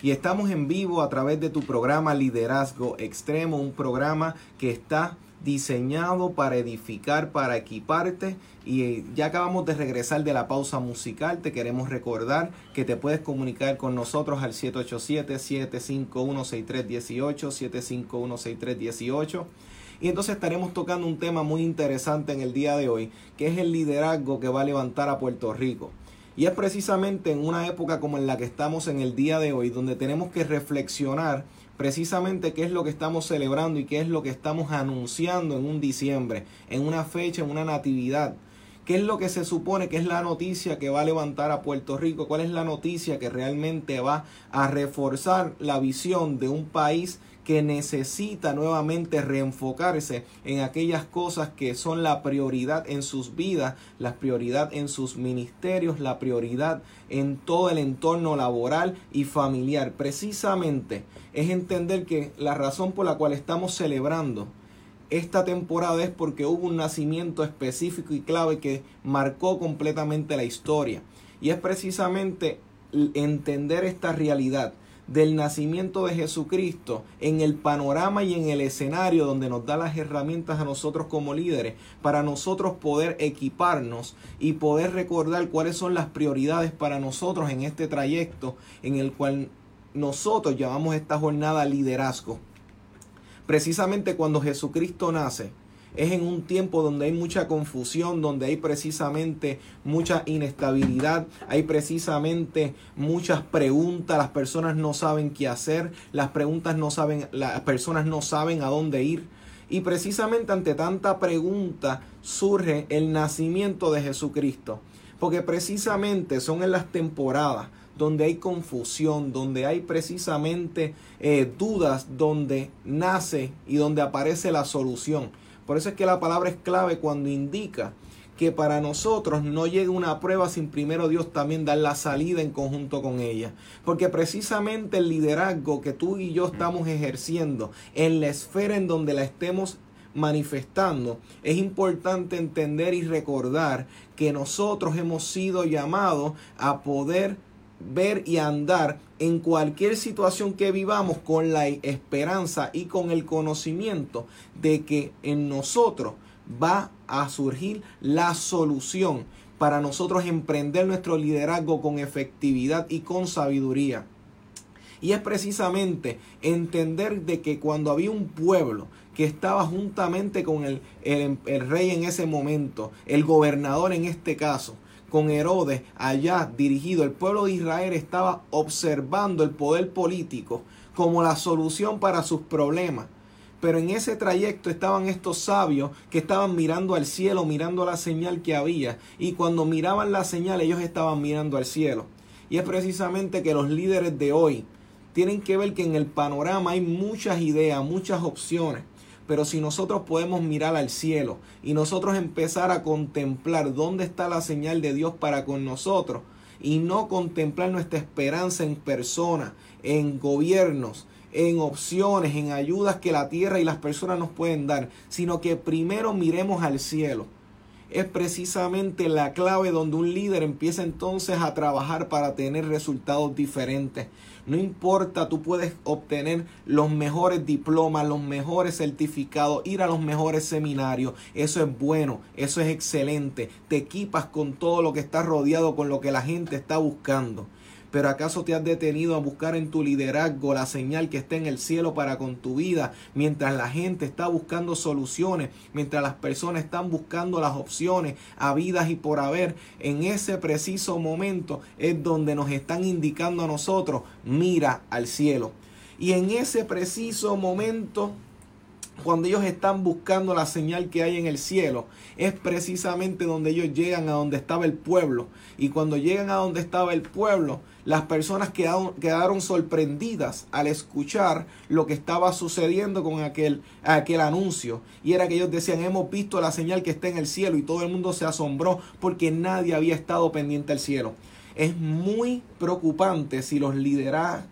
y estamos en vivo a través de tu programa Liderazgo Extremo, un programa que está diseñado para edificar, para equiparte. Y eh, ya acabamos de regresar de la pausa musical. Te queremos recordar que te puedes comunicar con nosotros al 787-751-6318, 751-6318. Y entonces estaremos tocando un tema muy interesante en el día de hoy, que es el liderazgo que va a levantar a Puerto Rico. Y es precisamente en una época como en la que estamos en el día de hoy, donde tenemos que reflexionar precisamente qué es lo que estamos celebrando y qué es lo que estamos anunciando en un diciembre, en una fecha, en una natividad. ¿Qué es lo que se supone que es la noticia que va a levantar a Puerto Rico? ¿Cuál es la noticia que realmente va a reforzar la visión de un país que necesita nuevamente reenfocarse en aquellas cosas que son la prioridad en sus vidas, la prioridad en sus ministerios, la prioridad en todo el entorno laboral y familiar. Precisamente es entender que la razón por la cual estamos celebrando esta temporada es porque hubo un nacimiento específico y clave que marcó completamente la historia. Y es precisamente entender esta realidad del nacimiento de Jesucristo en el panorama y en el escenario donde nos da las herramientas a nosotros como líderes para nosotros poder equiparnos y poder recordar cuáles son las prioridades para nosotros en este trayecto en el cual nosotros llamamos esta jornada liderazgo. Precisamente cuando Jesucristo nace, es en un tiempo donde hay mucha confusión, donde hay precisamente mucha inestabilidad, hay precisamente muchas preguntas, las personas no saben qué hacer, las preguntas no saben, las personas no saben a dónde ir. Y precisamente ante tanta pregunta surge el nacimiento de Jesucristo. Porque precisamente son en las temporadas donde hay confusión, donde hay precisamente eh, dudas, donde nace y donde aparece la solución. Por eso es que la palabra es clave cuando indica que para nosotros no llega una prueba sin primero Dios también dar la salida en conjunto con ella. Porque precisamente el liderazgo que tú y yo estamos ejerciendo en la esfera en donde la estemos manifestando, es importante entender y recordar que nosotros hemos sido llamados a poder ver y andar en cualquier situación que vivamos con la esperanza y con el conocimiento de que en nosotros va a surgir la solución para nosotros emprender nuestro liderazgo con efectividad y con sabiduría. Y es precisamente entender de que cuando había un pueblo que estaba juntamente con el, el, el rey en ese momento, el gobernador en este caso, con Herodes allá dirigido, el pueblo de Israel estaba observando el poder político como la solución para sus problemas. Pero en ese trayecto estaban estos sabios que estaban mirando al cielo, mirando la señal que había. Y cuando miraban la señal, ellos estaban mirando al cielo. Y es precisamente que los líderes de hoy tienen que ver que en el panorama hay muchas ideas, muchas opciones. Pero si nosotros podemos mirar al cielo y nosotros empezar a contemplar dónde está la señal de Dios para con nosotros y no contemplar nuestra esperanza en personas, en gobiernos, en opciones, en ayudas que la tierra y las personas nos pueden dar, sino que primero miremos al cielo es precisamente la clave donde un líder empieza entonces a trabajar para tener resultados diferentes. No importa, tú puedes obtener los mejores diplomas, los mejores certificados, ir a los mejores seminarios. Eso es bueno, eso es excelente. Te equipas con todo lo que está rodeado, con lo que la gente está buscando. Pero ¿acaso te has detenido a buscar en tu liderazgo la señal que está en el cielo para con tu vida? Mientras la gente está buscando soluciones, mientras las personas están buscando las opciones a vidas y por haber, en ese preciso momento es donde nos están indicando a nosotros, mira al cielo. Y en ese preciso momento cuando ellos están buscando la señal que hay en el cielo, es precisamente donde ellos llegan a donde estaba el pueblo. Y cuando llegan a donde estaba el pueblo, las personas quedaron, sorprendidas al escuchar lo que estaba sucediendo con aquel, aquel anuncio. Y era que ellos decían, hemos visto la señal que está en el cielo y todo el mundo se asombró porque nadie había estado pendiente al cielo. Es muy preocupante si los,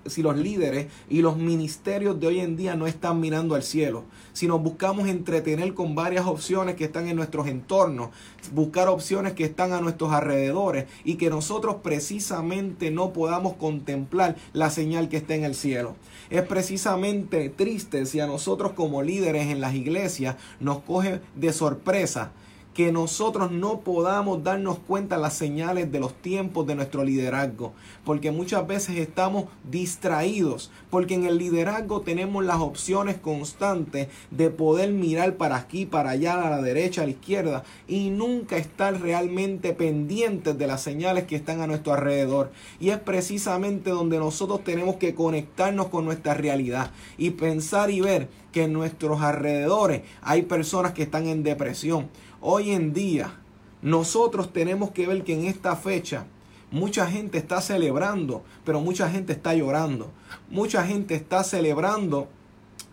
si los líderes y los ministerios de hoy en día no están mirando al cielo. Si nos buscamos entretener con varias opciones que están en nuestros entornos, buscar opciones que están a nuestros alrededores y que nosotros precisamente no podamos contemplar la señal que está en el cielo. Es precisamente triste si a nosotros como líderes en las iglesias nos coge de sorpresa que nosotros no podamos darnos cuenta las señales de los tiempos de nuestro liderazgo, porque muchas veces estamos distraídos, porque en el liderazgo tenemos las opciones constantes de poder mirar para aquí, para allá, a la derecha, a la izquierda, y nunca estar realmente pendientes de las señales que están a nuestro alrededor. Y es precisamente donde nosotros tenemos que conectarnos con nuestra realidad y pensar y ver que en nuestros alrededores hay personas que están en depresión, Hoy en día nosotros tenemos que ver que en esta fecha mucha gente está celebrando, pero mucha gente está llorando. Mucha gente está celebrando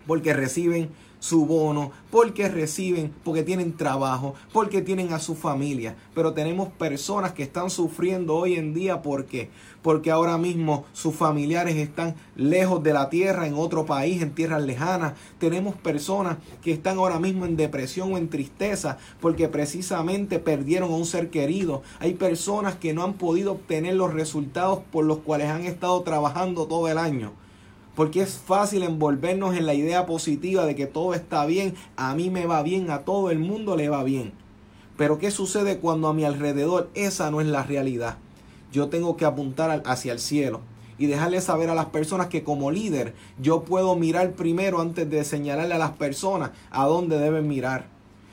porque reciben su bono, porque reciben, porque tienen trabajo, porque tienen a su familia. Pero tenemos personas que están sufriendo hoy en día porque porque ahora mismo sus familiares están lejos de la tierra, en otro país, en tierras lejanas. Tenemos personas que están ahora mismo en depresión o en tristeza porque precisamente perdieron a un ser querido. Hay personas que no han podido obtener los resultados por los cuales han estado trabajando todo el año. Porque es fácil envolvernos en la idea positiva de que todo está bien, a mí me va bien, a todo el mundo le va bien. Pero ¿qué sucede cuando a mi alrededor esa no es la realidad? yo tengo que apuntar hacia el cielo y dejarle saber a las personas que como líder yo puedo mirar primero antes de señalarle a las personas a dónde deben mirar.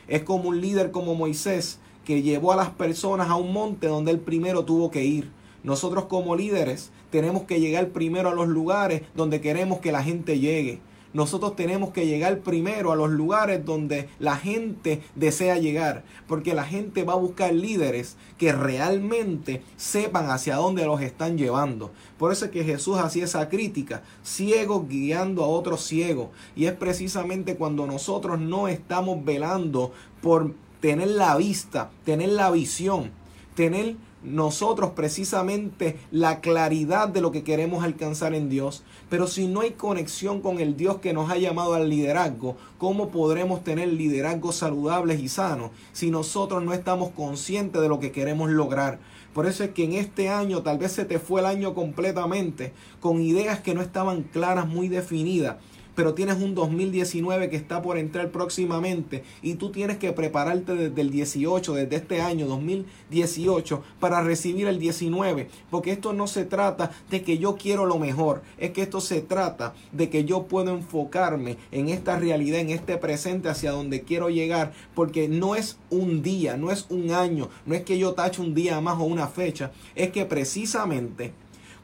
Es como un líder como Moisés que llevó a las personas a un monte donde él primero tuvo que ir. Nosotros como líderes tenemos que llegar primero a los lugares donde queremos que la gente llegue nosotros tenemos que llegar primero a los lugares donde la gente desea llegar, porque la gente va a buscar líderes que realmente sepan hacia dónde los están llevando. Por eso es que Jesús hacía esa crítica, ciegos guiando a otros ciegos. Y es precisamente cuando nosotros no estamos velando por tener la vista, tener la visión, tener nosotros precisamente la claridad de lo que queremos alcanzar en Dios. Pero si no hay conexión con el Dios que nos ha llamado al liderazgo, ¿cómo podremos tener liderazgos saludables y sanos si nosotros no estamos conscientes de lo que queremos lograr? Por eso es que en este año tal vez se te fue el año completamente con ideas que no estaban claras, muy definidas pero tienes un 2019 que está por entrar próximamente y tú tienes que prepararte desde el 18, desde este año 2018 para recibir el 19, porque esto no se trata de que yo quiero lo mejor, es que esto se trata de que yo puedo enfocarme en esta realidad, en este presente hacia donde quiero llegar, porque no es un día, no es un año, no es que yo tache un día más o una fecha, es que precisamente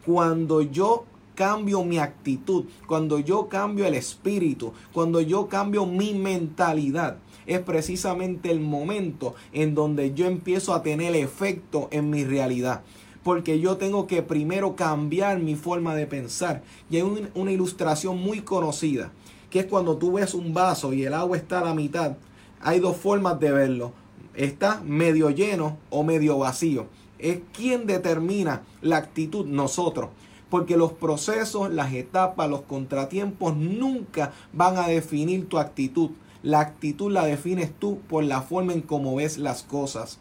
cuando yo cambio mi actitud, cuando yo cambio el espíritu, cuando yo cambio mi mentalidad, es precisamente el momento en donde yo empiezo a tener efecto en mi realidad. Porque yo tengo que primero cambiar mi forma de pensar. Y hay una ilustración muy conocida, que es cuando tú ves un vaso y el agua está a la mitad. Hay dos formas de verlo. Está medio lleno o medio vacío. Es quien determina la actitud nosotros. Porque los procesos, las etapas, los contratiempos nunca van a definir tu actitud. La actitud la defines tú por la forma en cómo ves las cosas.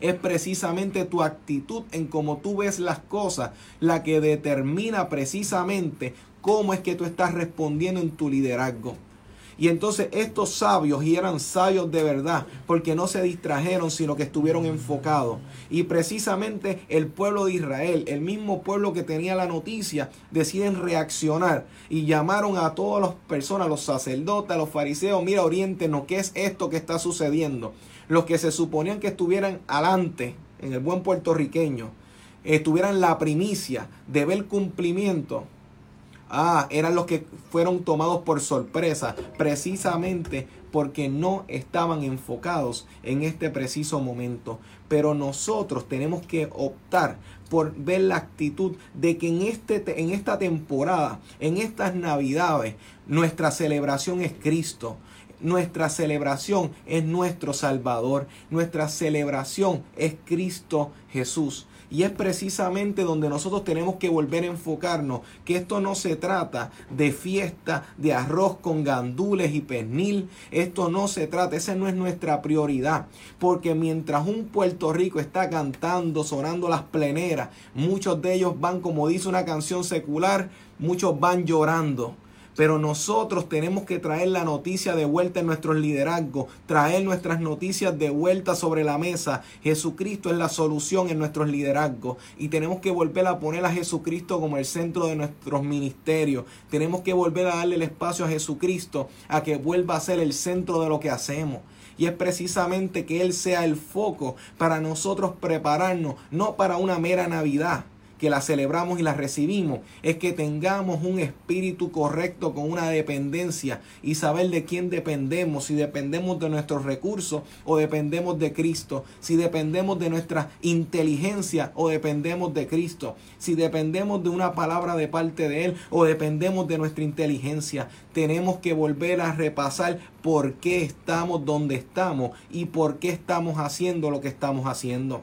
Es precisamente tu actitud en cómo tú ves las cosas la que determina precisamente cómo es que tú estás respondiendo en tu liderazgo. Y entonces estos sabios, y eran sabios de verdad, porque no se distrajeron, sino que estuvieron enfocados. Y precisamente el pueblo de Israel, el mismo pueblo que tenía la noticia, deciden reaccionar y llamaron a todas las personas, los sacerdotes, los fariseos, mira, oriéntenos, ¿qué es esto que está sucediendo? Los que se suponían que estuvieran adelante, en el buen puertorriqueño, estuvieran la primicia de ver cumplimiento Ah, eran los que fueron tomados por sorpresa, precisamente porque no estaban enfocados en este preciso momento. Pero nosotros tenemos que optar por ver la actitud de que en, este, en esta temporada, en estas navidades, nuestra celebración es Cristo. Nuestra celebración es nuestro Salvador. Nuestra celebración es Cristo Jesús. Y es precisamente donde nosotros tenemos que volver a enfocarnos, que esto no se trata de fiesta, de arroz con gandules y pernil, esto no se trata, esa no es nuestra prioridad, porque mientras un Puerto Rico está cantando, sonando las pleneras, muchos de ellos van, como dice una canción secular, muchos van llorando pero nosotros tenemos que traer la noticia de vuelta en nuestros liderazgos, traer nuestras noticias de vuelta sobre la mesa. Jesucristo es la solución en nuestros liderazgos y tenemos que volver a poner a Jesucristo como el centro de nuestros ministerios. Tenemos que volver a darle el espacio a Jesucristo a que vuelva a ser el centro de lo que hacemos. Y es precisamente que Él sea el foco para nosotros prepararnos, no para una mera Navidad, que la celebramos y la recibimos, es que tengamos un espíritu correcto con una dependencia y saber de quién dependemos, si dependemos de nuestros recursos o dependemos de Cristo, si dependemos de nuestra inteligencia o dependemos de Cristo, si dependemos de una palabra de parte de Él o dependemos de nuestra inteligencia. Tenemos que volver a repasar por qué estamos donde estamos y por qué estamos haciendo lo que estamos haciendo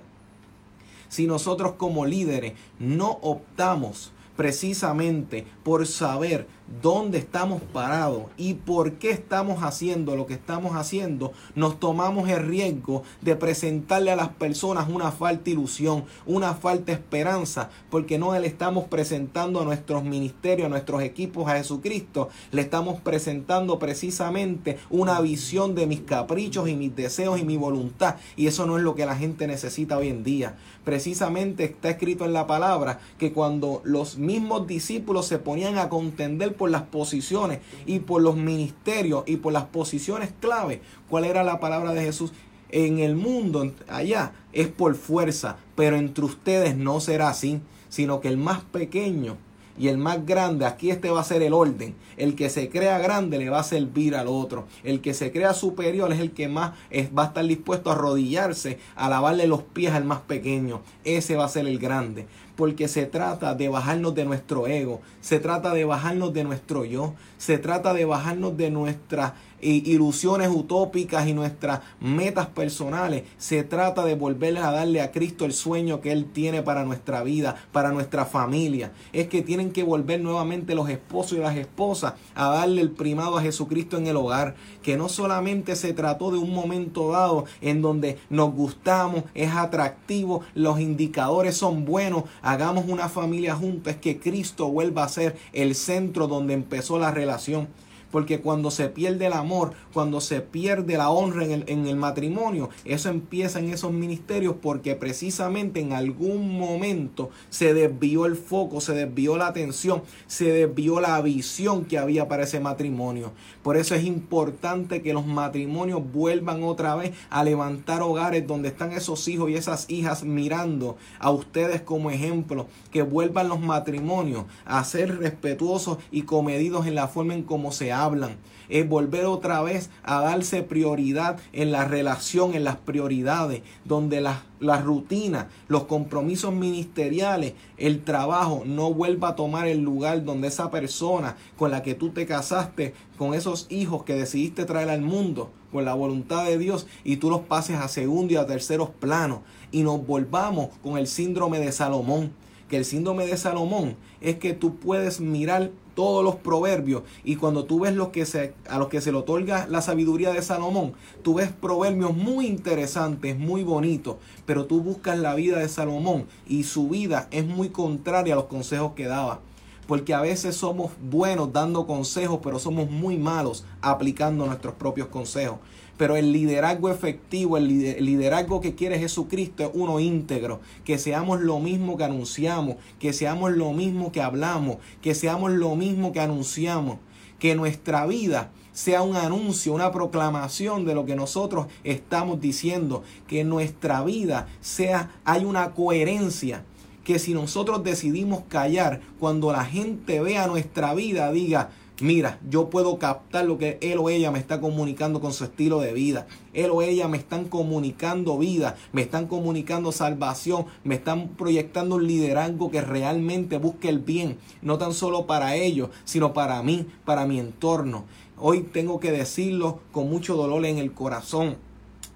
si nosotros como líderes no optamos precisamente por saber dónde estamos parados y por qué estamos haciendo lo que estamos haciendo, nos tomamos el riesgo de presentarle a las personas una falta ilusión, una falta esperanza, porque no le estamos presentando a nuestros ministerios, a nuestros equipos a Jesucristo, le estamos presentando precisamente una visión de mis caprichos y mis deseos y mi voluntad, y eso no es lo que la gente necesita hoy en día. Precisamente está escrito en la palabra que cuando los mismos discípulos se ponían a contender por las posiciones y por los ministerios y por las posiciones clave. ¿Cuál era la palabra de Jesús? En el mundo, allá, es por fuerza, pero entre ustedes no será así, sino que el más pequeño y el más grande, aquí este va a ser el orden. El que se crea grande le va a servir al otro. El que se crea superior es el que más va a estar dispuesto a arrodillarse, a lavarle los pies al más pequeño. Ese va a ser el grande porque se trata de bajarnos de nuestro ego, se trata de bajarnos de nuestro yo, se trata de bajarnos de nuestras ilusiones utópicas y nuestras metas personales. Se trata de volver a darle a Cristo el sueño que Él tiene para nuestra vida, para nuestra familia. Es que tienen que volver nuevamente los esposos y las esposas a darle el primado a Jesucristo en el hogar. Que no solamente se trató de un momento dado en donde nos gustamos, es atractivo, los indicadores son buenos, hagamos una familia juntos, es que Cristo vuelva a ser el centro donde empezó la relación. Porque cuando se pierde el amor, cuando se pierde la honra en el, en el, matrimonio, eso empieza en esos ministerios porque precisamente en algún momento se desvió el foco, se desvió la atención, se desvió la visión que había para ese matrimonio. Por eso es importante que los matrimonios vuelvan otra vez a levantar hogares donde están esos hijos y esas hijas mirando a ustedes como ejemplo, que vuelvan los matrimonios a ser respetuosos y comedidos en la forma en cómo se habla hablan. Es volver otra vez a darse prioridad en la relación, en las prioridades, donde las la rutina, los compromisos ministeriales, el trabajo no vuelva a tomar el lugar donde esa persona con la que tú te casaste, con esos hijos que decidiste traer al mundo, con la voluntad de Dios, y tú los pases a segundo y a terceros planos, y nos volvamos con el síndrome de Salomón, que el síndrome de Salomón es que tú puedes mirar todos los proverbios y cuando tú ves lo que se, a los que se le otorga la sabiduría de Salomón, tú ves proverbios muy interesantes, muy bonitos, pero tú buscas la vida de Salomón y su vida es muy contraria a los consejos que daba. Porque a veces somos buenos dando consejos, pero somos muy malos aplicando nuestros propios consejos. Pero el liderazgo efectivo, el liderazgo que quiere Jesucristo es uno íntegro. Que seamos lo mismo que anunciamos, que seamos lo mismo que hablamos, que seamos lo mismo que anunciamos. Que nuestra vida sea un anuncio, una proclamación de lo que nosotros estamos diciendo. Que nuestra vida sea, hay una coherencia. Que si nosotros decidimos callar, cuando la gente vea nuestra vida, diga, Mira, yo puedo captar lo que él o ella me está comunicando con su estilo de vida. Él o ella me están comunicando vida, me están comunicando salvación, me están proyectando un liderazgo que realmente busque el bien, no tan solo para ellos, sino para mí, para mi entorno. Hoy tengo que decirlo con mucho dolor en el corazón.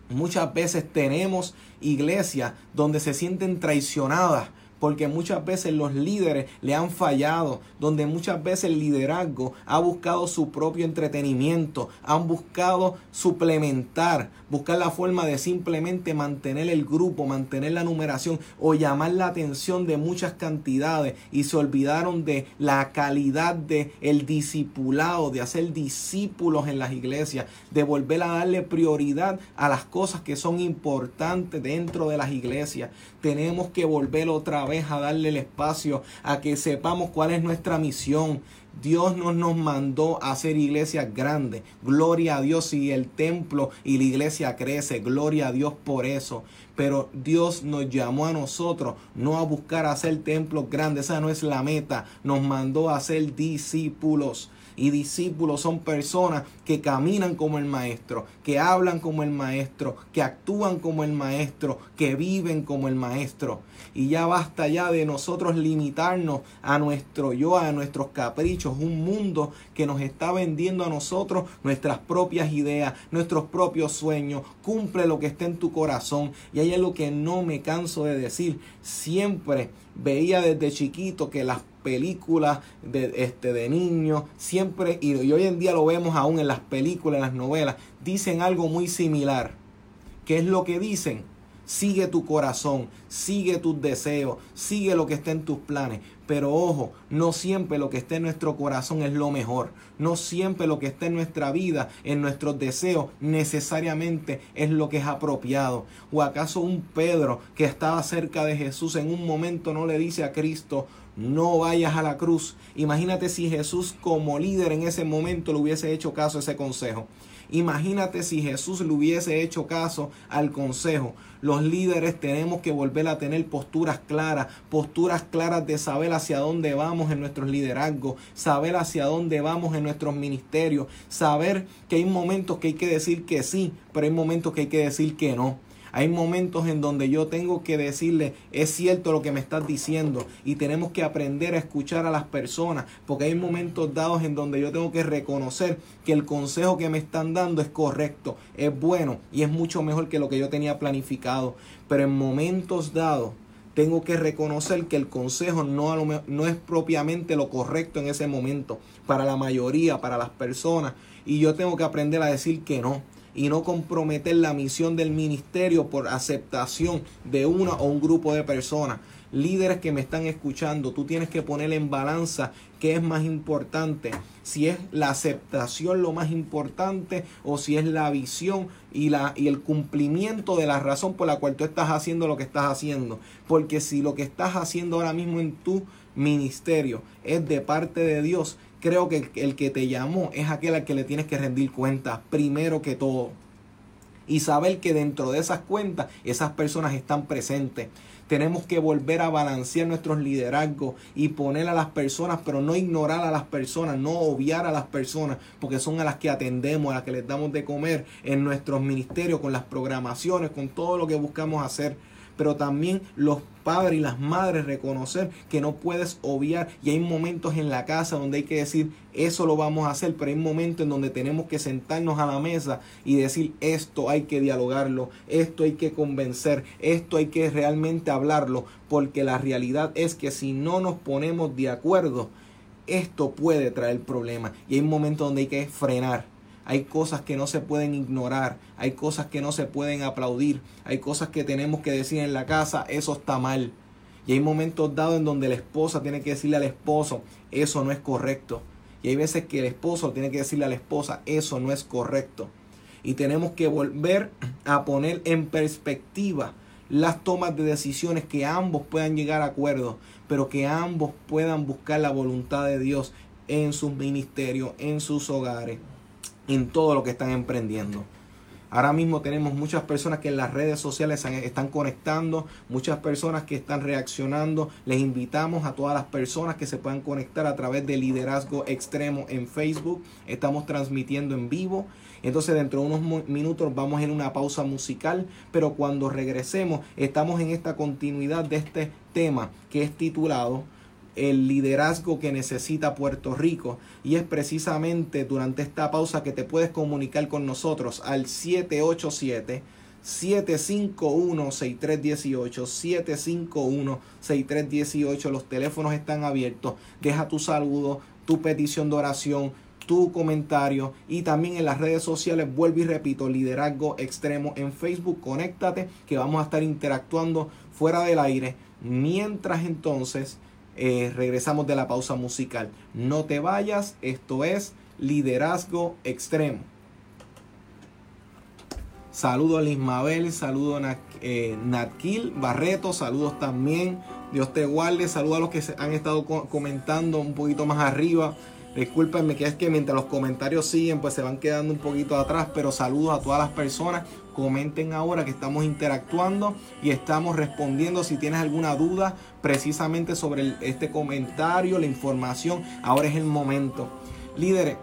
Muchas veces tenemos iglesias donde se sienten traicionadas porque muchas veces los líderes le han fallado, donde muchas veces el liderazgo ha buscado su propio entretenimiento, han buscado suplementar, buscar la forma de simplemente mantener el grupo, mantener la numeración o llamar la atención de muchas cantidades y se olvidaron de la calidad de el discipulado, de hacer discípulos en las iglesias, de volver a darle prioridad a las cosas que son importantes dentro de las iglesias. Tenemos que volver otra vez a darle el espacio a que sepamos cuál es nuestra misión. Dios no nos mandó a hacer iglesias grandes. Gloria a Dios y el templo y la iglesia crece. Gloria a Dios por eso. Pero Dios nos llamó a nosotros no a buscar hacer templos grandes. Esa no es la meta. Nos mandó a ser discípulos y discípulos son personas que caminan como el maestro, que hablan como el maestro, que actúan como el maestro, que viven como el maestro. Y ya basta ya de nosotros limitarnos a nuestro yo, a nuestros caprichos, un mundo que nos está vendiendo a nosotros nuestras propias ideas, nuestros propios sueños. Cumple lo que está en tu corazón. Y ahí es lo que no me canso de decir. Siempre veía desde chiquito que las películas de, este, de niños, siempre, y, hoy en día lo vemos aún en las películas, en las novelas, dicen algo muy similar. ¿Qué es lo que dicen? Sigue tu corazón, sigue tus deseos, sigue lo que está en tus planes. Pero ojo, no siempre lo que está en nuestro corazón es lo mejor. No siempre lo que está en nuestra vida, en nuestros deseos, necesariamente es lo que es apropiado. ¿O acaso un Pedro que estaba cerca de Jesús en un momento no le dice a Cristo, no vayas a la cruz. Imagínate si Jesús como líder en ese momento le hubiese hecho caso a ese consejo. Imagínate si Jesús le hubiese hecho caso al consejo. Los líderes tenemos que volver a tener posturas claras, posturas claras de saber hacia dónde vamos en nuestros liderazgos, saber hacia dónde vamos en nuestros ministerios, saber que hay momentos que hay que decir que sí, pero hay momentos que hay que decir que no. Hay momentos en donde yo tengo que decirle, es cierto lo que me estás diciendo y tenemos que aprender a escuchar a las personas, porque hay momentos dados en donde yo tengo que reconocer que el consejo que me están dando es correcto, es bueno y es mucho mejor que lo que yo tenía planificado. Pero en momentos dados tengo que reconocer que el consejo no, no es propiamente lo correcto en ese momento para la mayoría, para las personas. Y yo tengo que aprender a decir que no y no comprometer la misión del ministerio por aceptación de una o un grupo de personas. Líderes que me están escuchando, tú tienes que poner en balanza qué es más importante, si es la aceptación lo más importante o si es la visión y, la, y el cumplimiento de la razón por la cual tú estás haciendo lo que estás haciendo. Porque si lo que estás haciendo ahora mismo en tu ministerio es de parte de Dios, creo que el, que te llamó es aquel al que le tienes que rendir cuenta primero que todo. Y saber que dentro de esas cuentas esas personas están presentes. Tenemos que volver a balancear nuestros liderazgos y poner a las personas, pero no ignorar a las personas, no obviar a las personas, porque son a las que atendemos, a las que les damos de comer en nuestros ministerios, con las programaciones, con todo lo que buscamos hacer pero también los padres y las madres reconocer que no puedes obviar. Y hay momentos en la casa donde hay que decir eso lo vamos a hacer, pero hay momentos en donde tenemos que sentarnos a la mesa y decir esto hay que dialogarlo, esto hay que convencer, esto hay que realmente hablarlo, porque la realidad es que si no nos ponemos de acuerdo, esto puede traer problemas. Y hay momentos donde hay que frenar hay cosas que no se pueden ignorar, hay cosas que no se pueden aplaudir, hay cosas que tenemos que decir en la casa, eso está mal. Y hay momentos dados en donde la esposa tiene que decirle al esposo, eso no es correcto. Y hay veces que el esposo tiene que decirle a la esposa, eso no es correcto. Y tenemos que volver a poner en perspectiva las tomas de decisiones que ambos puedan llegar a acuerdos, pero que ambos puedan buscar la voluntad de Dios en sus ministerios, en sus hogares en todo lo que están emprendiendo. Ahora mismo tenemos muchas personas que en las redes sociales están conectando, muchas personas que están reaccionando. Les invitamos a todas las personas que se puedan conectar a través de Liderazgo Extremo en Facebook. Estamos transmitiendo en vivo. Entonces dentro de unos minutos vamos en una pausa musical, pero cuando regresemos estamos en esta continuidad de este tema que es titulado el liderazgo que necesita Puerto Rico y es precisamente durante esta pausa que te puedes comunicar con nosotros al 787 751-6318, 751-6318. Los teléfonos están abiertos. Deja tu saludo, tu petición de oración, tu comentario y también en las redes sociales, vuelvo y repito, liderazgo extremo en Facebook, conéctate que vamos a estar interactuando fuera del aire. Mientras entonces eh, regresamos de la pausa musical. No te vayas, esto es liderazgo extremo. Saludos a Lismabel, saludos a eh, Natkil Barreto, saludos también. Dios te guarde, saludos a los que se han estado comentando un poquito más arriba. Discúlpenme que es que mientras los comentarios siguen, pues se van quedando un poquito atrás, pero saludos a todas las personas. Comenten ahora que estamos interactuando y estamos respondiendo si tienes alguna duda precisamente sobre este comentario, la información. Ahora es el momento. Líderes,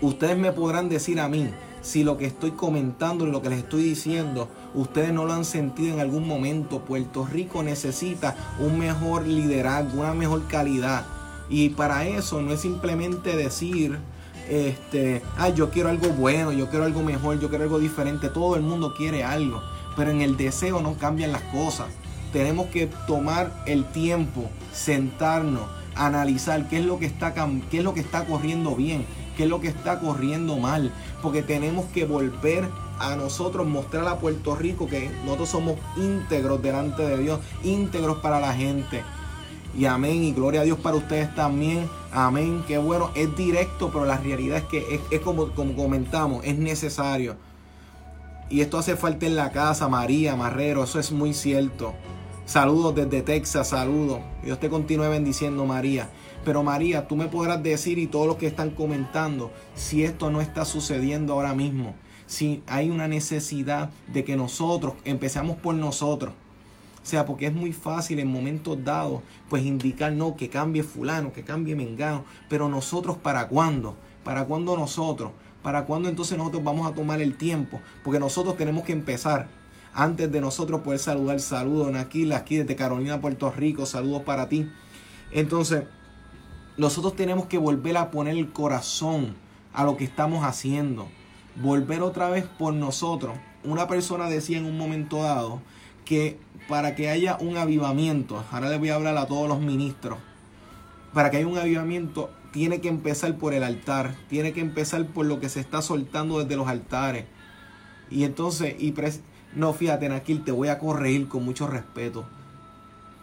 ustedes me podrán decir a mí, si lo que estoy comentando y lo que les estoy diciendo, ustedes no lo han sentido en algún momento. Puerto Rico necesita un mejor liderazgo, una mejor calidad. Y para eso no es simplemente decir, este, ay, yo quiero algo bueno, yo quiero algo mejor, yo quiero algo diferente. Todo el mundo quiere algo, pero en el deseo no cambian las cosas. Tenemos que tomar el tiempo, sentarnos, analizar qué es lo que está, qué es lo que está corriendo bien, qué es lo que está corriendo mal, porque tenemos que volver a nosotros mostrar a Puerto Rico que nosotros somos íntegros delante de Dios, íntegros para la gente. Y amén, y gloria a Dios para ustedes también. Amén, qué bueno, es directo, pero la realidad es que es, como, como comentamos, es necesario. Y esto hace falta en la casa, María, Marrero, eso es muy cierto. Saludos desde Texas, saludos. Dios te continúe bendiciendo, María. Pero María, tú me podrás decir y todos los que están comentando si esto no está sucediendo ahora mismo. Si hay una necesidad de que nosotros empecemos por nosotros. O sea, porque es muy fácil en momentos dados, pues indicar, no, que cambie fulano, que cambie mengano. Pero nosotros, ¿para cuándo? ¿Para cuándo nosotros? ¿Para cuándo entonces nosotros vamos a tomar el tiempo? Porque nosotros tenemos que empezar. Antes de nosotros poder saludar, saludos aquí, aquí desde Carolina, Puerto Rico, saludos para ti. Entonces, nosotros tenemos que volver a poner el corazón a lo que estamos haciendo. Volver otra vez por nosotros. Una persona decía en un momento dado que para que haya un avivamiento, ahora le voy a hablar a todos los ministros, para que haya un avivamiento tiene que empezar por el altar, tiene que empezar por lo que se está soltando desde los altares. Y entonces, y no, fíjate, Naquil, te voy a corregir con mucho respeto.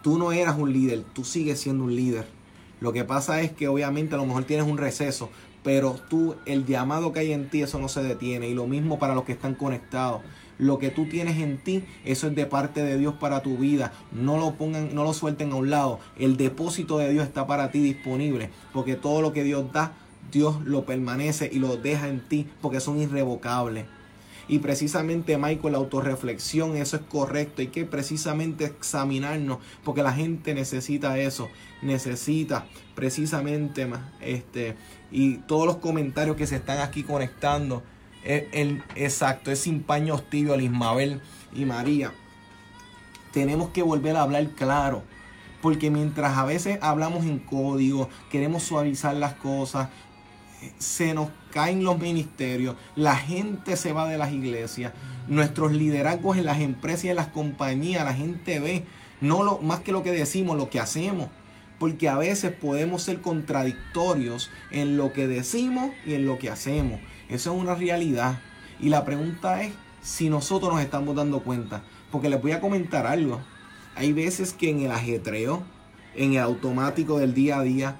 Tú no eras un líder, tú sigues siendo un líder. Lo que pasa es que obviamente a lo mejor tienes un receso, pero tú, el llamado que hay en ti, eso no se detiene. Y lo mismo para los que están conectados. Lo que tú tienes en ti, eso es de parte de Dios para tu vida. No lo pongan, no lo suelten a un lado. El depósito de Dios está para ti disponible. Porque todo lo que Dios da, Dios lo permanece y lo deja en ti porque son irrevocables. Y precisamente, Michael, la autorreflexión, eso es correcto. Hay que precisamente examinarnos porque la gente necesita eso. Necesita precisamente, este, y todos los comentarios que se están aquí conectando. El, exacto, es sin paños tibios, Ismabel y María. Tenemos que volver a hablar claro. Porque mientras a veces hablamos en código, queremos suavizar las cosas, se nos caen los ministerios, la gente se va de las iglesias, nuestros liderazgos en las empresas y en las compañías, la gente ve no lo, más que lo que decimos, lo que hacemos. Porque a veces podemos ser contradictorios en lo que decimos y en lo que hacemos. Eso es una realidad. Y la pregunta es si nosotros nos estamos dando cuenta. Porque les voy a comentar algo. Hay veces que en el ajetreo, en el automático del día a día,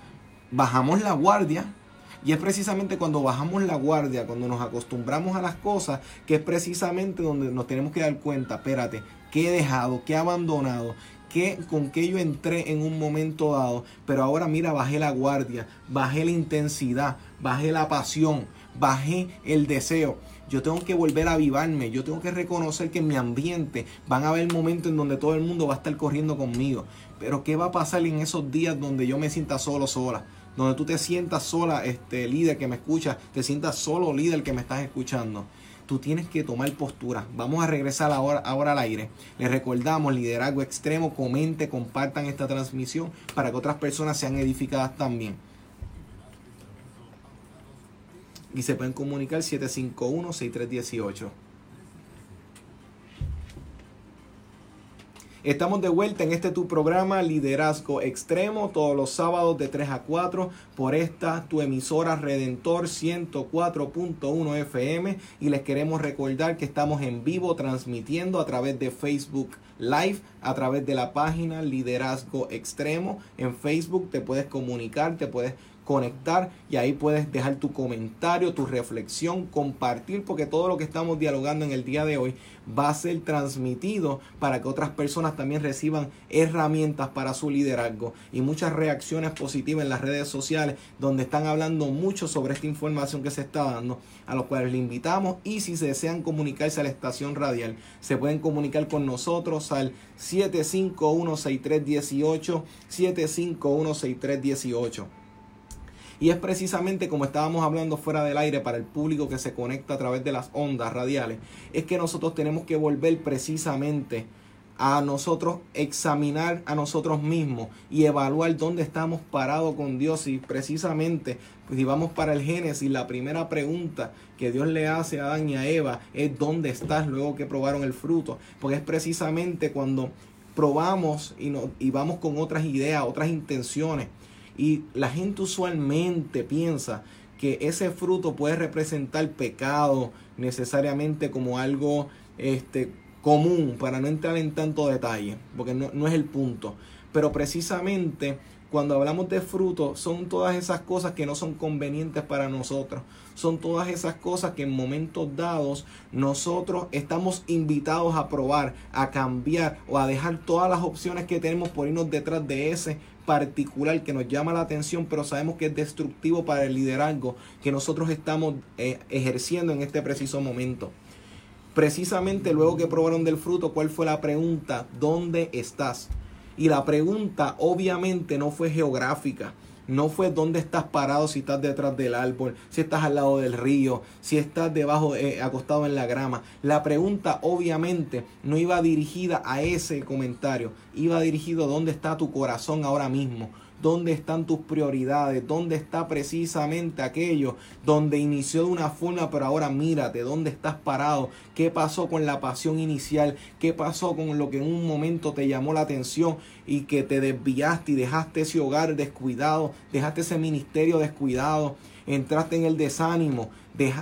bajamos la guardia y es precisamente cuando bajamos la guardia, cuando nos acostumbramos a las cosas, que es precisamente donde nos tenemos que dar cuenta, espérate, ¿qué he dejado? ¿Qué he abandonado? ¿Qué, con qué yo entré en un momento dado? Pero ahora mira, bajé la guardia, bajé la intensidad, bajé la pasión, bajé el deseo. Yo tengo que volver a avivarme, yo tengo que reconocer que en mi ambiente van a haber momentos en donde todo el mundo va a estar corriendo conmigo. Pero ¿qué va a pasar en esos días donde yo me sienta solo, sola? donde tú te sientas sola, este líder que me escucha, te sientas solo líder que me estás escuchando. Tú tienes que tomar postura. Vamos a regresar ahora, ahora al aire. Les recordamos, liderazgo extremo, comente, compartan esta transmisión para que otras personas sean edificadas también. Y se pueden comunicar 751-6318. Estamos de vuelta en este tu programa Liderazgo Extremo todos los sábados de 3 a 4 por esta tu emisora Redentor 104.1 FM y les queremos recordar que estamos en vivo transmitiendo a través de Facebook Live, a través de la página Liderazgo Extremo. En Facebook te puedes comunicar, te puedes conectar y ahí puedes dejar tu comentario, tu reflexión, compartir, porque todo lo que estamos dialogando en el día de hoy va a ser transmitido para que otras personas también reciban herramientas para su liderazgo y muchas reacciones positivas en las redes sociales donde están hablando mucho sobre esta información que se está dando, a los cuales le invitamos y si se desean comunicarse a la estación radial, se pueden comunicar con nosotros al 7516318, 7516318. Y es precisamente como estábamos hablando fuera del aire para el público que se conecta a través de las ondas radiales, es que nosotros tenemos que volver precisamente a nosotros examinar a nosotros mismos y evaluar dónde estamos parados con Dios. Y precisamente pues si vamos para el Génesis la primera pregunta que Dios le hace a Adán y a Eva es dónde estás luego que probaron el fruto porque es precisamente cuando probamos y, no, y vamos con otras ideas otras intenciones y la gente usualmente piensa que ese fruto puede representar pecado necesariamente como algo este, común, para no entrar en tanto detalle, porque no, no es el punto. Pero precisamente cuando hablamos de fruto, son todas esas cosas que no son convenientes para nosotros. Son todas esas cosas que en momentos dados nosotros estamos invitados a probar, a cambiar o a dejar todas las opciones que tenemos por irnos detrás de ese particular que nos llama la atención, pero sabemos que es destructivo para el liderazgo que nosotros estamos eh, ejerciendo en este preciso momento. Precisamente luego que probaron del fruto, ¿cuál fue la pregunta? ¿Dónde estás? Y la pregunta obviamente no fue geográfica, no fue dónde estás parado, si estás detrás del árbol, si estás al lado del río, si estás debajo, eh, acostado en la grama. La pregunta obviamente no iba dirigida a ese comentario, iba dirigido dónde está tu corazón ahora mismo, dónde están tus prioridades, dónde está precisamente aquello donde inició de una forma, pero ahora mírate, dónde estás parado, qué pasó con la pasión inicial, qué pasó con lo que en un momento te llamó la atención y que te desviaste y dejaste ese hogar descuidado, dejaste ese ministerio descuidado, entraste en el desánimo,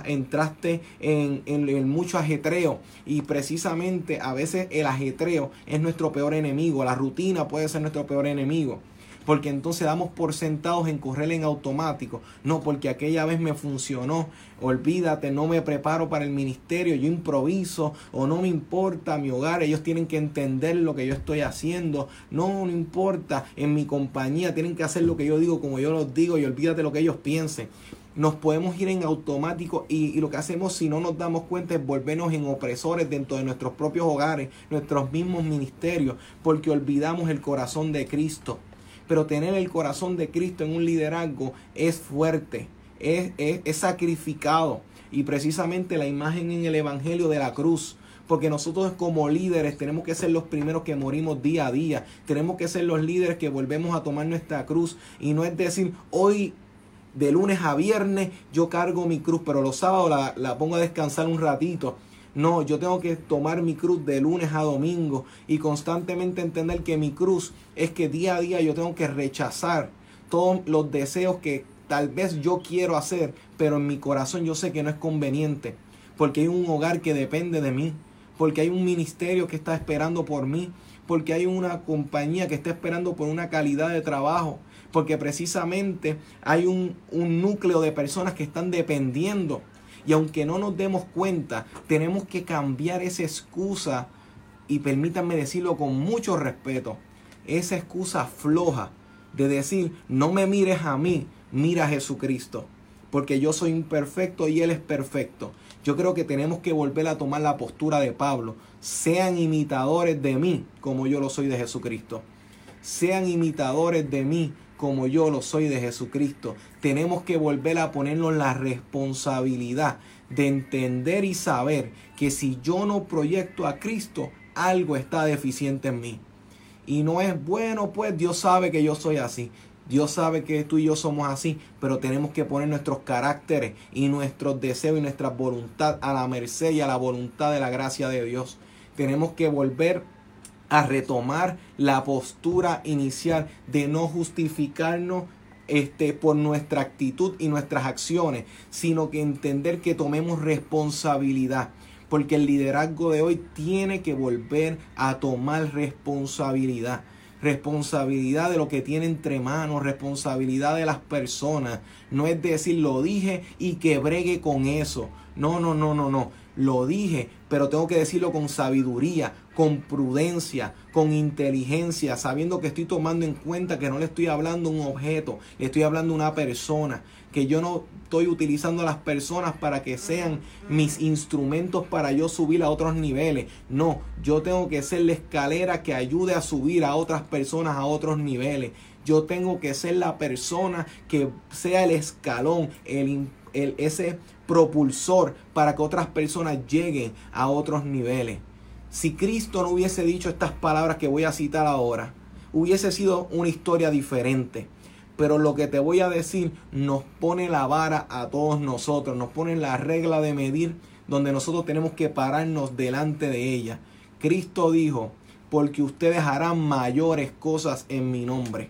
entraste en, en, mucho ajetreo. Y precisamente a veces el ajetreo es nuestro peor enemigo, la rutina puede ser nuestro peor enemigo porque entonces damos por sentados en correr en automático. No, porque aquella vez me funcionó. Olvídate, no me preparo para el ministerio, yo improviso o no me importa mi hogar, ellos tienen que entender lo que yo estoy haciendo. No, no importa, en mi compañía tienen que hacer lo que yo digo como yo los digo y olvídate lo que ellos piensen nos podemos ir en automático y, y, lo que hacemos si no nos damos cuenta es volvernos en opresores dentro de nuestros propios hogares, nuestros mismos ministerios, porque olvidamos el corazón de Cristo. Pero tener el corazón de Cristo en un liderazgo es fuerte, es, es, sacrificado. Y precisamente la imagen en el Evangelio de la cruz porque nosotros como líderes tenemos que ser los primeros que morimos día a día. Tenemos que ser los líderes que volvemos a tomar nuestra cruz. Y no es decir, hoy de lunes a viernes yo cargo mi cruz, pero los sábados la, la pongo a descansar un ratito. No, yo tengo que tomar mi cruz de lunes a domingo y constantemente entender que mi cruz es que día a día yo tengo que rechazar todos los deseos que tal vez yo quiero hacer, pero en mi corazón yo sé que no es conveniente, porque hay un hogar que depende de mí, porque hay un ministerio que está esperando por mí, porque hay una compañía que está esperando por una calidad de trabajo, porque precisamente hay un, un núcleo de personas que están dependiendo y aunque no nos demos cuenta, tenemos que cambiar esa excusa, y permítanme decirlo con mucho respeto, esa excusa floja de decir, no me mires a mí, mira a Jesucristo, porque yo soy imperfecto y Él es perfecto. Yo creo que tenemos que volver a tomar la postura de Pablo. Sean imitadores de mí como yo lo soy de Jesucristo. Sean imitadores de mí como yo lo soy de Jesucristo. Tenemos que volver a ponernos la responsabilidad de entender y saber que si yo no proyecto a Cristo, algo está deficiente en mí. Y no es bueno, pues Dios sabe que yo soy así. Dios sabe que tú y yo somos así, pero tenemos que poner nuestros caracteres y nuestros deseos y nuestra voluntad a la merced y a la voluntad de la gracia de Dios. Tenemos que volver a retomar la postura inicial de no justificarnos este, por nuestra actitud y nuestras acciones, sino que entender que tomemos responsabilidad. Porque el liderazgo de hoy tiene que volver a tomar responsabilidad. Responsabilidad de lo que tiene entre manos, responsabilidad de las personas. No es decir, lo dije y que bregue con eso. No, no, no, no, no. Lo dije, pero tengo que decirlo con sabiduría, con prudencia, con inteligencia, sabiendo que estoy tomando en cuenta que no le estoy hablando un objeto, le estoy hablando una persona, que yo no estoy utilizando a las personas para que sean mis instrumentos para yo subir a otros niveles. No, yo tengo que ser la escalera que ayude a subir a otras personas a otros niveles. Yo tengo que ser la persona que sea el escalón, el, el ese propulsor para que otras personas lleguen a otros niveles. Si Cristo no hubiese dicho estas palabras que voy a citar ahora, hubiese sido una historia diferente. Pero lo que te voy a decir nos pone la vara a todos nosotros, nos pone la regla de medir donde nosotros tenemos que pararnos delante de ella. Cristo dijo, porque ustedes harán mayores cosas en mi nombre.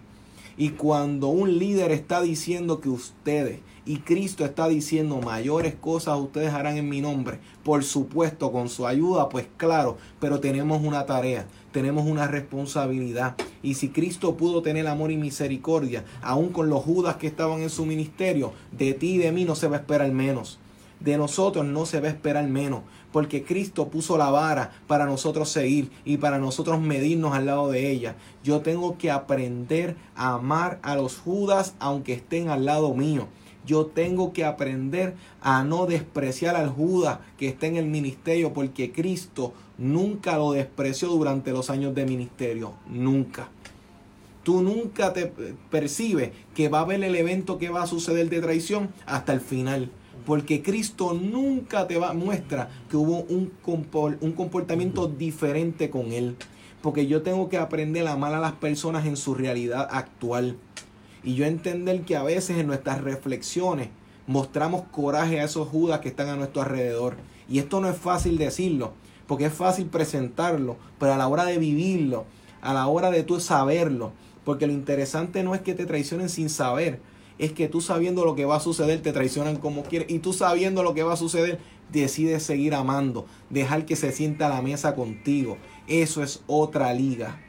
Y cuando un líder está diciendo que ustedes y Cristo está diciendo mayores cosas ustedes harán en mi nombre, por supuesto con su ayuda, pues claro, pero tenemos una tarea, tenemos una responsabilidad. Y si Cristo pudo tener amor y misericordia, aún con los judas que estaban en su ministerio, de ti y de mí no se va a esperar menos. De nosotros no se va a esperar menos, porque Cristo puso la vara para nosotros seguir y para nosotros medirnos al lado de ella. Yo tengo que aprender a amar a los judas aunque estén al lado mío. Yo tengo que aprender a no despreciar al Judas que está en el ministerio porque Cristo nunca lo despreció durante los años de ministerio. Nunca. Tú nunca te percibes que va a haber el evento que va a suceder de traición hasta el final. Porque Cristo nunca te va, muestra que hubo un, un comportamiento diferente con Él. Porque yo tengo que aprender a amar a las personas en su realidad actual. Y yo entender que a veces en nuestras reflexiones mostramos coraje a esos judas que están a nuestro alrededor. Y esto no es fácil decirlo, porque es fácil presentarlo, pero a la hora de vivirlo, a la hora de tú saberlo, porque lo interesante no es que te traicionen sin saber, es que tú sabiendo lo que va a suceder te traicionan como quieres y tú sabiendo lo que va a suceder decides seguir amando, dejar que se sienta a la mesa contigo. Eso es otra liga,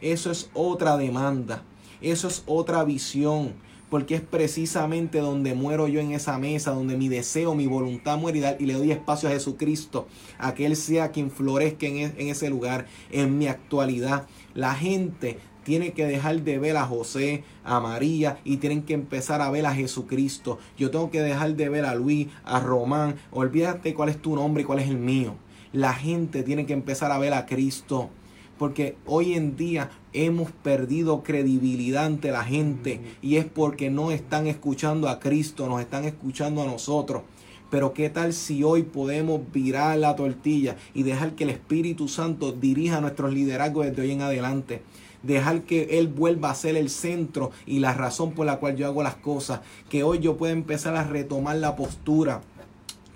eso es otra demanda. Eso es otra visión, porque es precisamente donde muero yo en esa mesa, donde mi deseo, mi voluntad muere y, le doy espacio a Jesucristo, a que Él sea quien florezca en, en ese lugar, en mi actualidad. La gente tiene que dejar de ver a José, a María y tienen que empezar a ver a Jesucristo. Yo tengo que dejar de ver a Luis, a Román. Olvídate cuál es tu nombre y cuál es el mío. La gente tiene que empezar a ver a Cristo porque hoy en día hemos perdido credibilidad ante la gente y es porque no están escuchando a Cristo, nos están escuchando a nosotros. Pero qué tal si hoy podemos virar la tortilla y dejar que el Espíritu Santo dirija nuestros liderazgos desde hoy en adelante. Dejar que Él vuelva a ser el centro y la razón por la cual yo hago las cosas. Que hoy yo pueda empezar a retomar la postura.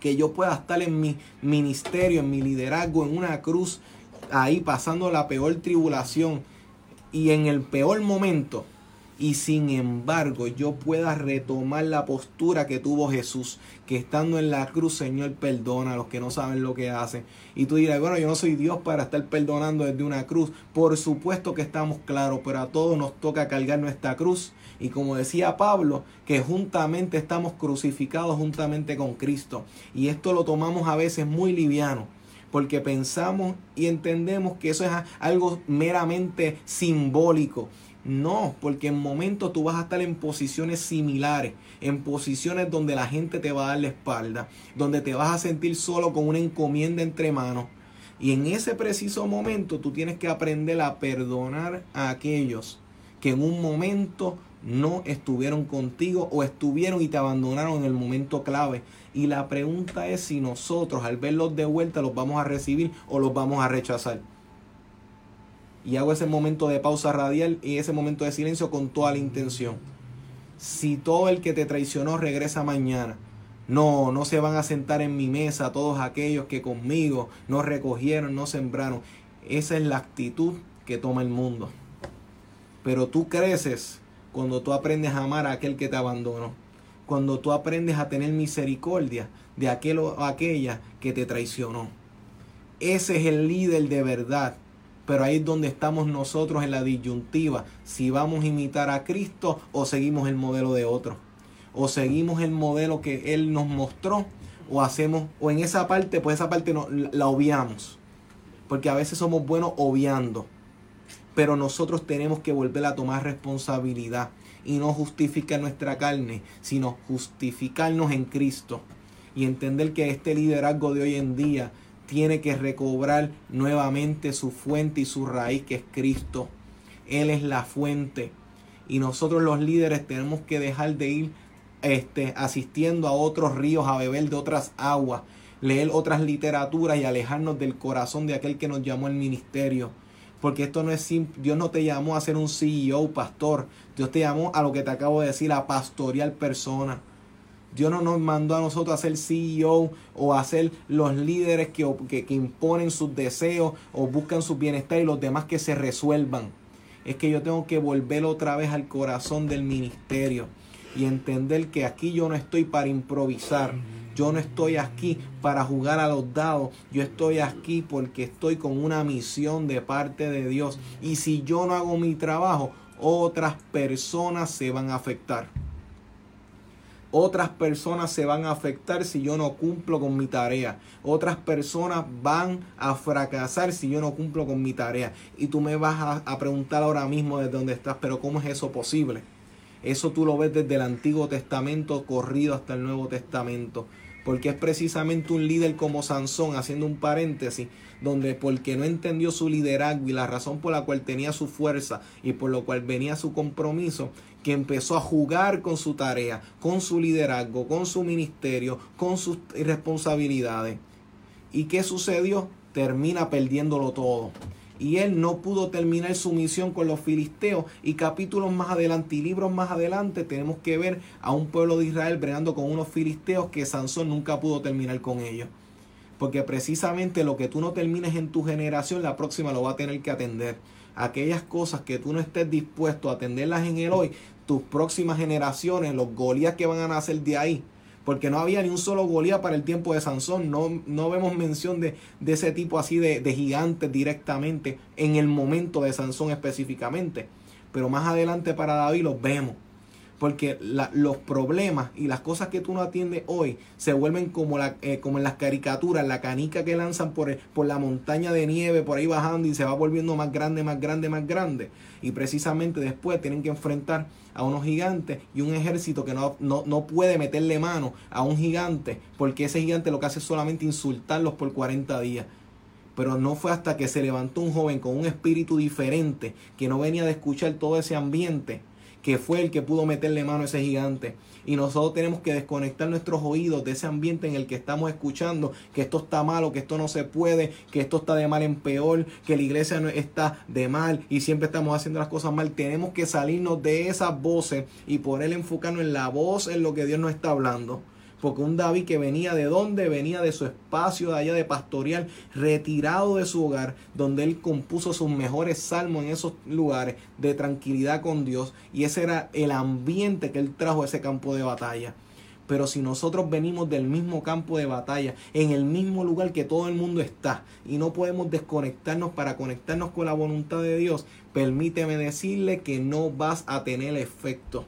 Que yo pueda estar en mi ministerio, en mi liderazgo, en una cruz ahí pasando la peor tribulación y en el peor momento y sin embargo yo pueda retomar la postura que tuvo Jesús, que estando en la cruz, Señor, perdona a los que no saben lo que hacen. Y tú dirás, bueno, yo no soy Dios para estar perdonando desde una cruz. Por supuesto que estamos claros, pero a todos nos toca cargar nuestra cruz. Y como decía Pablo, que juntamente estamos crucificados juntamente con Cristo. Y esto lo tomamos a veces muy liviano porque pensamos y entendemos que eso es algo meramente simbólico. No, porque en momentos tú vas a estar en posiciones similares, en posiciones donde la gente te va a dar la espalda, donde te vas a sentir solo con una encomienda entre manos. Y en ese preciso momento tú tienes que aprender a perdonar a aquellos que en un momento no estuvieron contigo o estuvieron y te abandonaron en el momento clave. Y la pregunta es si nosotros al verlos de vuelta los vamos a recibir o los vamos a rechazar. Y hago ese momento de pausa radial y ese momento de silencio con toda la intención. Si todo el que te traicionó regresa mañana, no, no se van a sentar en mi mesa todos aquellos que conmigo no recogieron, no sembraron. Esa es la actitud que toma el mundo. Pero tú creces cuando tú aprendes a amar a aquel que te abandonó. Cuando tú aprendes a tener misericordia de aquel o aquella que te traicionó. Ese es el líder de verdad. Pero ahí es donde estamos nosotros en la disyuntiva. Si vamos a imitar a Cristo o seguimos el modelo de otro. O seguimos el modelo que Él nos mostró. O hacemos, o en esa parte, pues esa parte no, la obviamos. Porque a veces somos buenos obviando. Pero nosotros tenemos que volver a tomar responsabilidad y no justificar nuestra carne, sino justificarnos en Cristo y entender que este liderazgo de hoy en día tiene que recobrar nuevamente su fuente y su raíz que es Cristo. Él es la fuente y nosotros los líderes tenemos que dejar de ir este, asistiendo a otros ríos a beber de otras aguas, leer otras literaturas y alejarnos del corazón de aquel que nos llamó al ministerio. Porque esto no es simple. Dios no te llamó a ser un CEO, pastor. Dios te llamó a lo que te acabo de decir, a pastorear personas. Dios no nos mandó a nosotros a ser CEO o a ser los líderes que, que, que, imponen sus deseos o buscan su bienestar y los demás que se resuelvan. Es que yo tengo que volver otra vez al corazón del ministerio y entender que aquí yo no estoy para improvisar. Yo no estoy aquí para jugar a los dados. Yo estoy aquí porque estoy con una misión de parte de Dios. Y si yo no hago mi trabajo, otras personas se van a afectar. Otras personas se van a afectar si yo no cumplo con mi tarea. Otras personas van a fracasar si yo no cumplo con mi tarea. Y tú me vas a, a preguntar ahora mismo desde dónde estás, pero ¿cómo es eso posible? Eso tú lo ves desde el Antiguo Testamento corrido hasta el Nuevo Testamento. Porque es precisamente un líder como Sansón, haciendo un paréntesis, donde porque no entendió su liderazgo y la razón por la cual tenía su fuerza y por lo cual venía su compromiso, que empezó a jugar con su tarea, con su liderazgo, con su ministerio, con sus responsabilidades. ¿Y qué sucedió? Termina perdiéndolo todo y él no pudo terminar su misión con los filisteos y capítulos más adelante y libros más adelante tenemos que ver a un pueblo de Israel bregando con unos filisteos que Sansón nunca pudo terminar con ellos. Porque precisamente lo que tú no termines en tu generación, la próxima lo va a tener que atender. Aquellas cosas que tú no estés dispuesto a atenderlas en el hoy, tus próximas generaciones, los Goliath que van a nacer de ahí, porque no había ni un solo Goliat para el tiempo de Sansón. No, no vemos mención de, de ese tipo así de, de gigantes directamente en el momento de Sansón específicamente. Pero más adelante para David los vemos. Porque los problemas y las cosas que tú no atiendes hoy se vuelven como, eh, en las caricaturas, la canica que lanzan por, la montaña de nieve, por ahí bajando y se va volviendo más grande, más grande, más grande. Y precisamente después tienen que enfrentar a unos gigantes y un ejército que no, no, no, puede meterle mano a un gigante porque ese gigante lo que hace es solamente insultarlos por 40 días. Pero no fue hasta que se levantó un joven con un espíritu diferente que no venía de escuchar todo ese ambiente que fue el que pudo meterle mano a ese gigante. Y nosotros tenemos que desconectar nuestros oídos de ese ambiente en el que estamos escuchando que esto está malo, que esto no se puede, que esto está de mal en peor, que la iglesia no está de mal y siempre estamos haciendo las cosas mal. Tenemos que salirnos de esas voces y poder enfocarnos en la voz, en lo que Dios nos está hablando. Porque un David que venía de dónde? Venía de su espacio de allá de pastoreal, retirado de su hogar, donde él compuso sus mejores salmos en esos lugares de tranquilidad con Dios. Y ese era el ambiente que él trajo a ese campo de batalla. Pero si nosotros venimos del mismo campo de batalla, en el mismo lugar que todo el mundo está, y no podemos desconectarnos para conectarnos con la voluntad de Dios, permíteme decirle que no vas a tener efecto.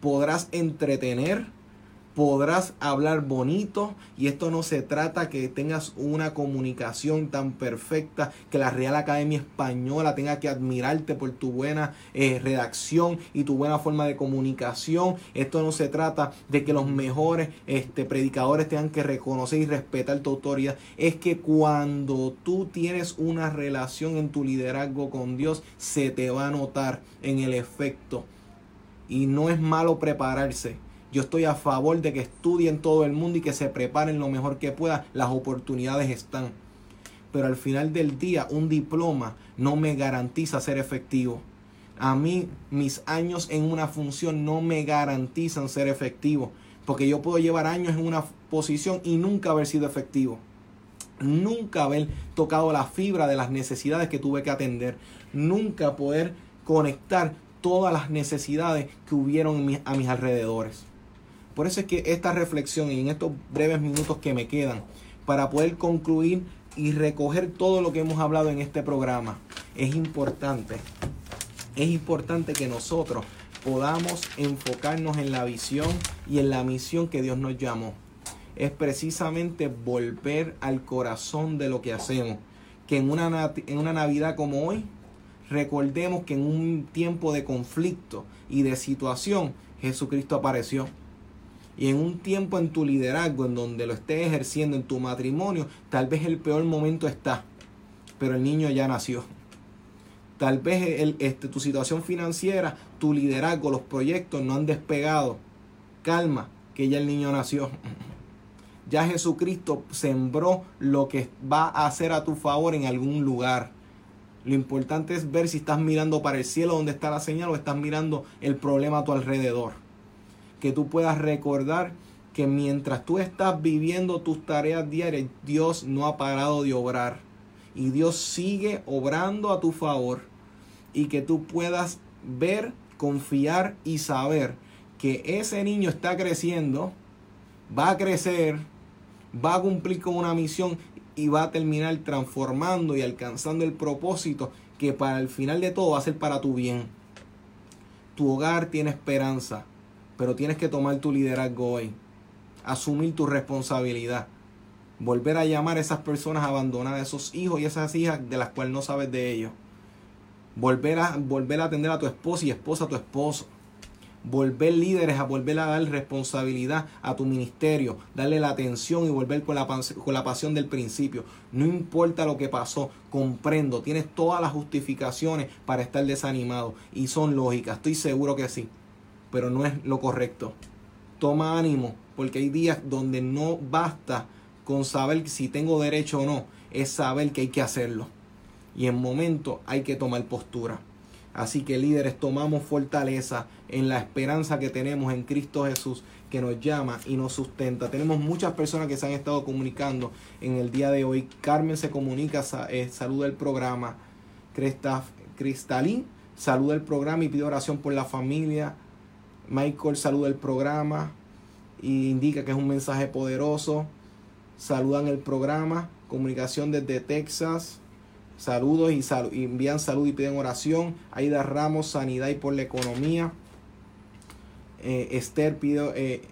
Podrás entretener, podrás hablar bonito y esto no se trata que tengas una comunicación tan perfecta que la Real Academia Española tenga que admirarte por tu buena eh, redacción y tu buena forma de comunicación. Esto no se trata de que los mejores este, predicadores tengan que reconocer y respetar tu autoridad. Es que cuando tú tienes una relación en tu liderazgo con Dios, se te va a notar en el efecto. Y no es malo prepararse yo estoy a favor de que estudien todo el mundo y que se preparen lo mejor que puedan. Las oportunidades están. Pero al final del día, un diploma no me garantiza ser efectivo. A mí, mis años en una función no me garantizan ser efectivo. Porque yo puedo llevar años en una posición y nunca haber sido efectivo nunca haber tocado la fibra de las necesidades que tuve que atender, nunca poder conectar todas las necesidades que hubieron a mis alrededores. Por eso es que esta reflexión y en estos breves minutos que me quedan, para poder concluir y recoger todo lo que hemos hablado en este programa, es importante, es importante que nosotros podamos enfocarnos en la visión y en la misión que Dios nos llamó. Es precisamente volver al corazón de lo que hacemos. Que en una, en una Navidad como hoy, recordemos que en un tiempo de conflicto y de situación, Jesucristo apareció. Y en un tiempo en tu liderazgo, en donde lo estés ejerciendo en tu matrimonio, tal vez el peor momento está, pero el niño ya nació. Tal vez el, este, tu situación financiera, tu liderazgo, los proyectos no han despegado. Calma, que ya el niño nació. Ya Jesucristo sembró lo que va a hacer a tu favor en algún lugar. Lo importante es ver si estás mirando para el cielo donde está la señal o estás mirando el problema a tu alrededor. Que tú puedas recordar que mientras tú estás viviendo tus tareas diarias, Dios no ha parado de obrar. Y Dios sigue obrando a tu favor y que tú puedas ver, confiar y saber que ese niño está creciendo, va a crecer, va a cumplir con una misión y va a terminar transformando y alcanzando el propósito que para el final de todo va a ser para tu bien. Tu hogar tiene esperanza, pero tienes que tomar tu liderazgo hoy, asumir tu responsabilidad, volver a llamar a esas personas abandonadas, esos hijos y esas hijas de las cuales no sabes de ellos volver a, volver a atender a tu esposa y esposa a tu esposo. Volver líderes a volver a dar responsabilidad a tu ministerio, darle la atención y volver con la, con la pasión del principio. No importa lo que pasó, comprendo, tienes todas las justificaciones para estar desanimado y son lógicas, estoy seguro que sí, pero no es lo correcto. Toma ánimo, porque hay días donde no basta con saber si tengo derecho o no, es saber que hay que hacerlo y en momentos hay que tomar postura. Así que líderes, tomamos fortaleza en la esperanza que tenemos en Cristo Jesús, que nos llama y nos sustenta. Tenemos muchas personas que se han estado comunicando en el día de hoy. Carmen se comunica, eh, saluda el programa. Cristalín saluda el programa y pide oración por la familia. Michael saluda el programa y indica que es un mensaje poderoso. Saludan el programa. Comunicación desde Texas. Saludos y, envían salud y piden oración. Aida Ramos, sanidad y por la economía. Eh, Esther, pide, eh,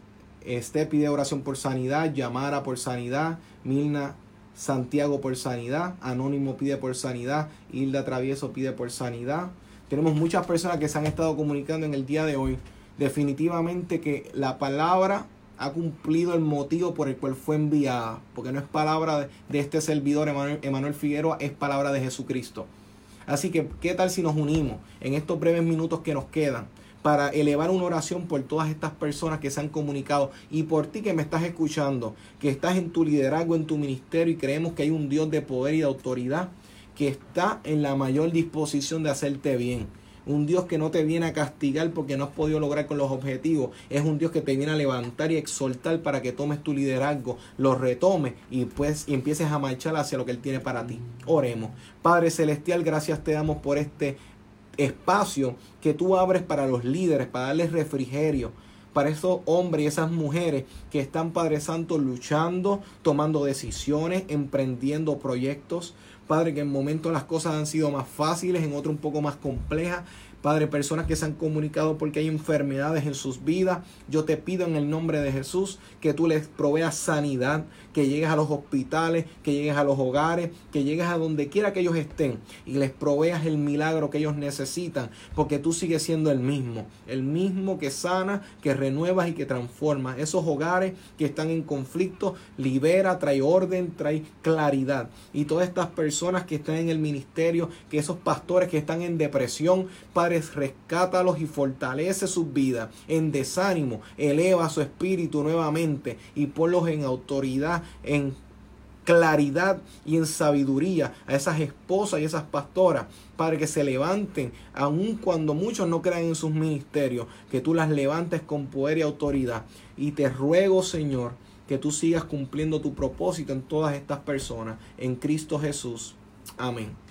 Esther pide oración por sanidad. Yamara por sanidad. Milna Santiago por sanidad. Anónimo pide por sanidad. Hilda Travieso pide por sanidad. Tenemos muchas personas que se han estado comunicando en el día de hoy. Definitivamente que la palabra ha cumplido el motivo por el cual fue enviada, porque no es palabra de, este servidor Emanuel, Figueroa, es palabra de Jesucristo. Así que, ¿qué tal si nos unimos en estos breves minutos que nos quedan para elevar una oración por todas estas personas que se han comunicado y por ti que me estás escuchando, que estás en tu liderazgo, en tu ministerio y creemos que hay un Dios de poder y de autoridad que está en la mayor disposición de hacerte bien? Un Dios que no te viene a castigar porque no has podido lograr con los objetivos. Es un Dios que te viene a levantar y exaltar para que tomes tu liderazgo, lo retomes y pues y empieces a marchar hacia lo que Él tiene para ti. Oremos. Padre Celestial, gracias te damos por este espacio que tú abres para los líderes, para darles refrigerio para esos hombres y esas mujeres que están, Padre Santo, luchando, tomando decisiones, emprendiendo proyectos. Padre, que en momentos las cosas han sido más fáciles, en otros un poco más complejas. Padre, personas que se han comunicado porque hay enfermedades en sus vidas. Yo te pido en el nombre de Jesús que tú les proveas sanidad, que llegues a los hospitales, que llegues a los hogares, que llegues a donde quiera que ellos estén y les proveas el milagro que ellos necesitan, porque tú sigues siendo el mismo, el mismo que sana, que renuevas y que transforma. Esos hogares que están en conflicto, libera, trae orden, trae claridad. Y todas estas personas que están en el ministerio, que esos pastores que están en depresión, Padre, rescátalos y fortalece sus vidas. En desánimo, eleva su espíritu nuevamente y ponlos en autoridad, en claridad y en sabiduría a esas esposas y esas pastoras para que se levanten, aun cuando muchos no crean en sus ministerios, que tú las levantes con poder y autoridad. Y te ruego, Señor, que tú sigas cumpliendo tu propósito en todas estas personas, en Cristo Jesús. Amén.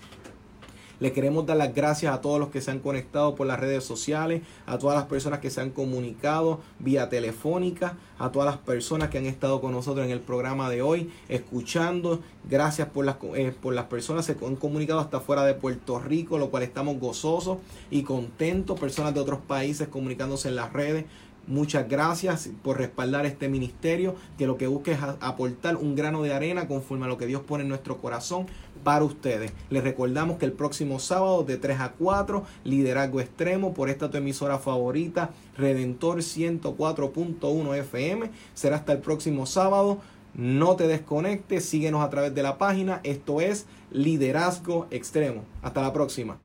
Le queremos dar las gracias a todos los que se han conectado por las redes sociales, a todas las personas que se han comunicado vía telefónica, a todas las personas que han estado con nosotros en el programa de hoy, escuchando. Gracias por las, eh, por las personas que se han comunicado hasta fuera de Puerto Rico, lo cual estamos gozosos y contentos. Personas de otros países comunicándose en las redes. Muchas gracias por respaldar este ministerio que lo que busca es aportar un grano de arena conforme a lo que Dios pone en nuestro corazón para ustedes. Les recordamos que el próximo sábado de 3 a 4, liderazgo extremo por esta tu emisora favorita, Redentor 104.1 FM. Será hasta el próximo sábado. No te desconectes, síguenos a través de la página. Esto es Liderazgo Extremo. Hasta la próxima.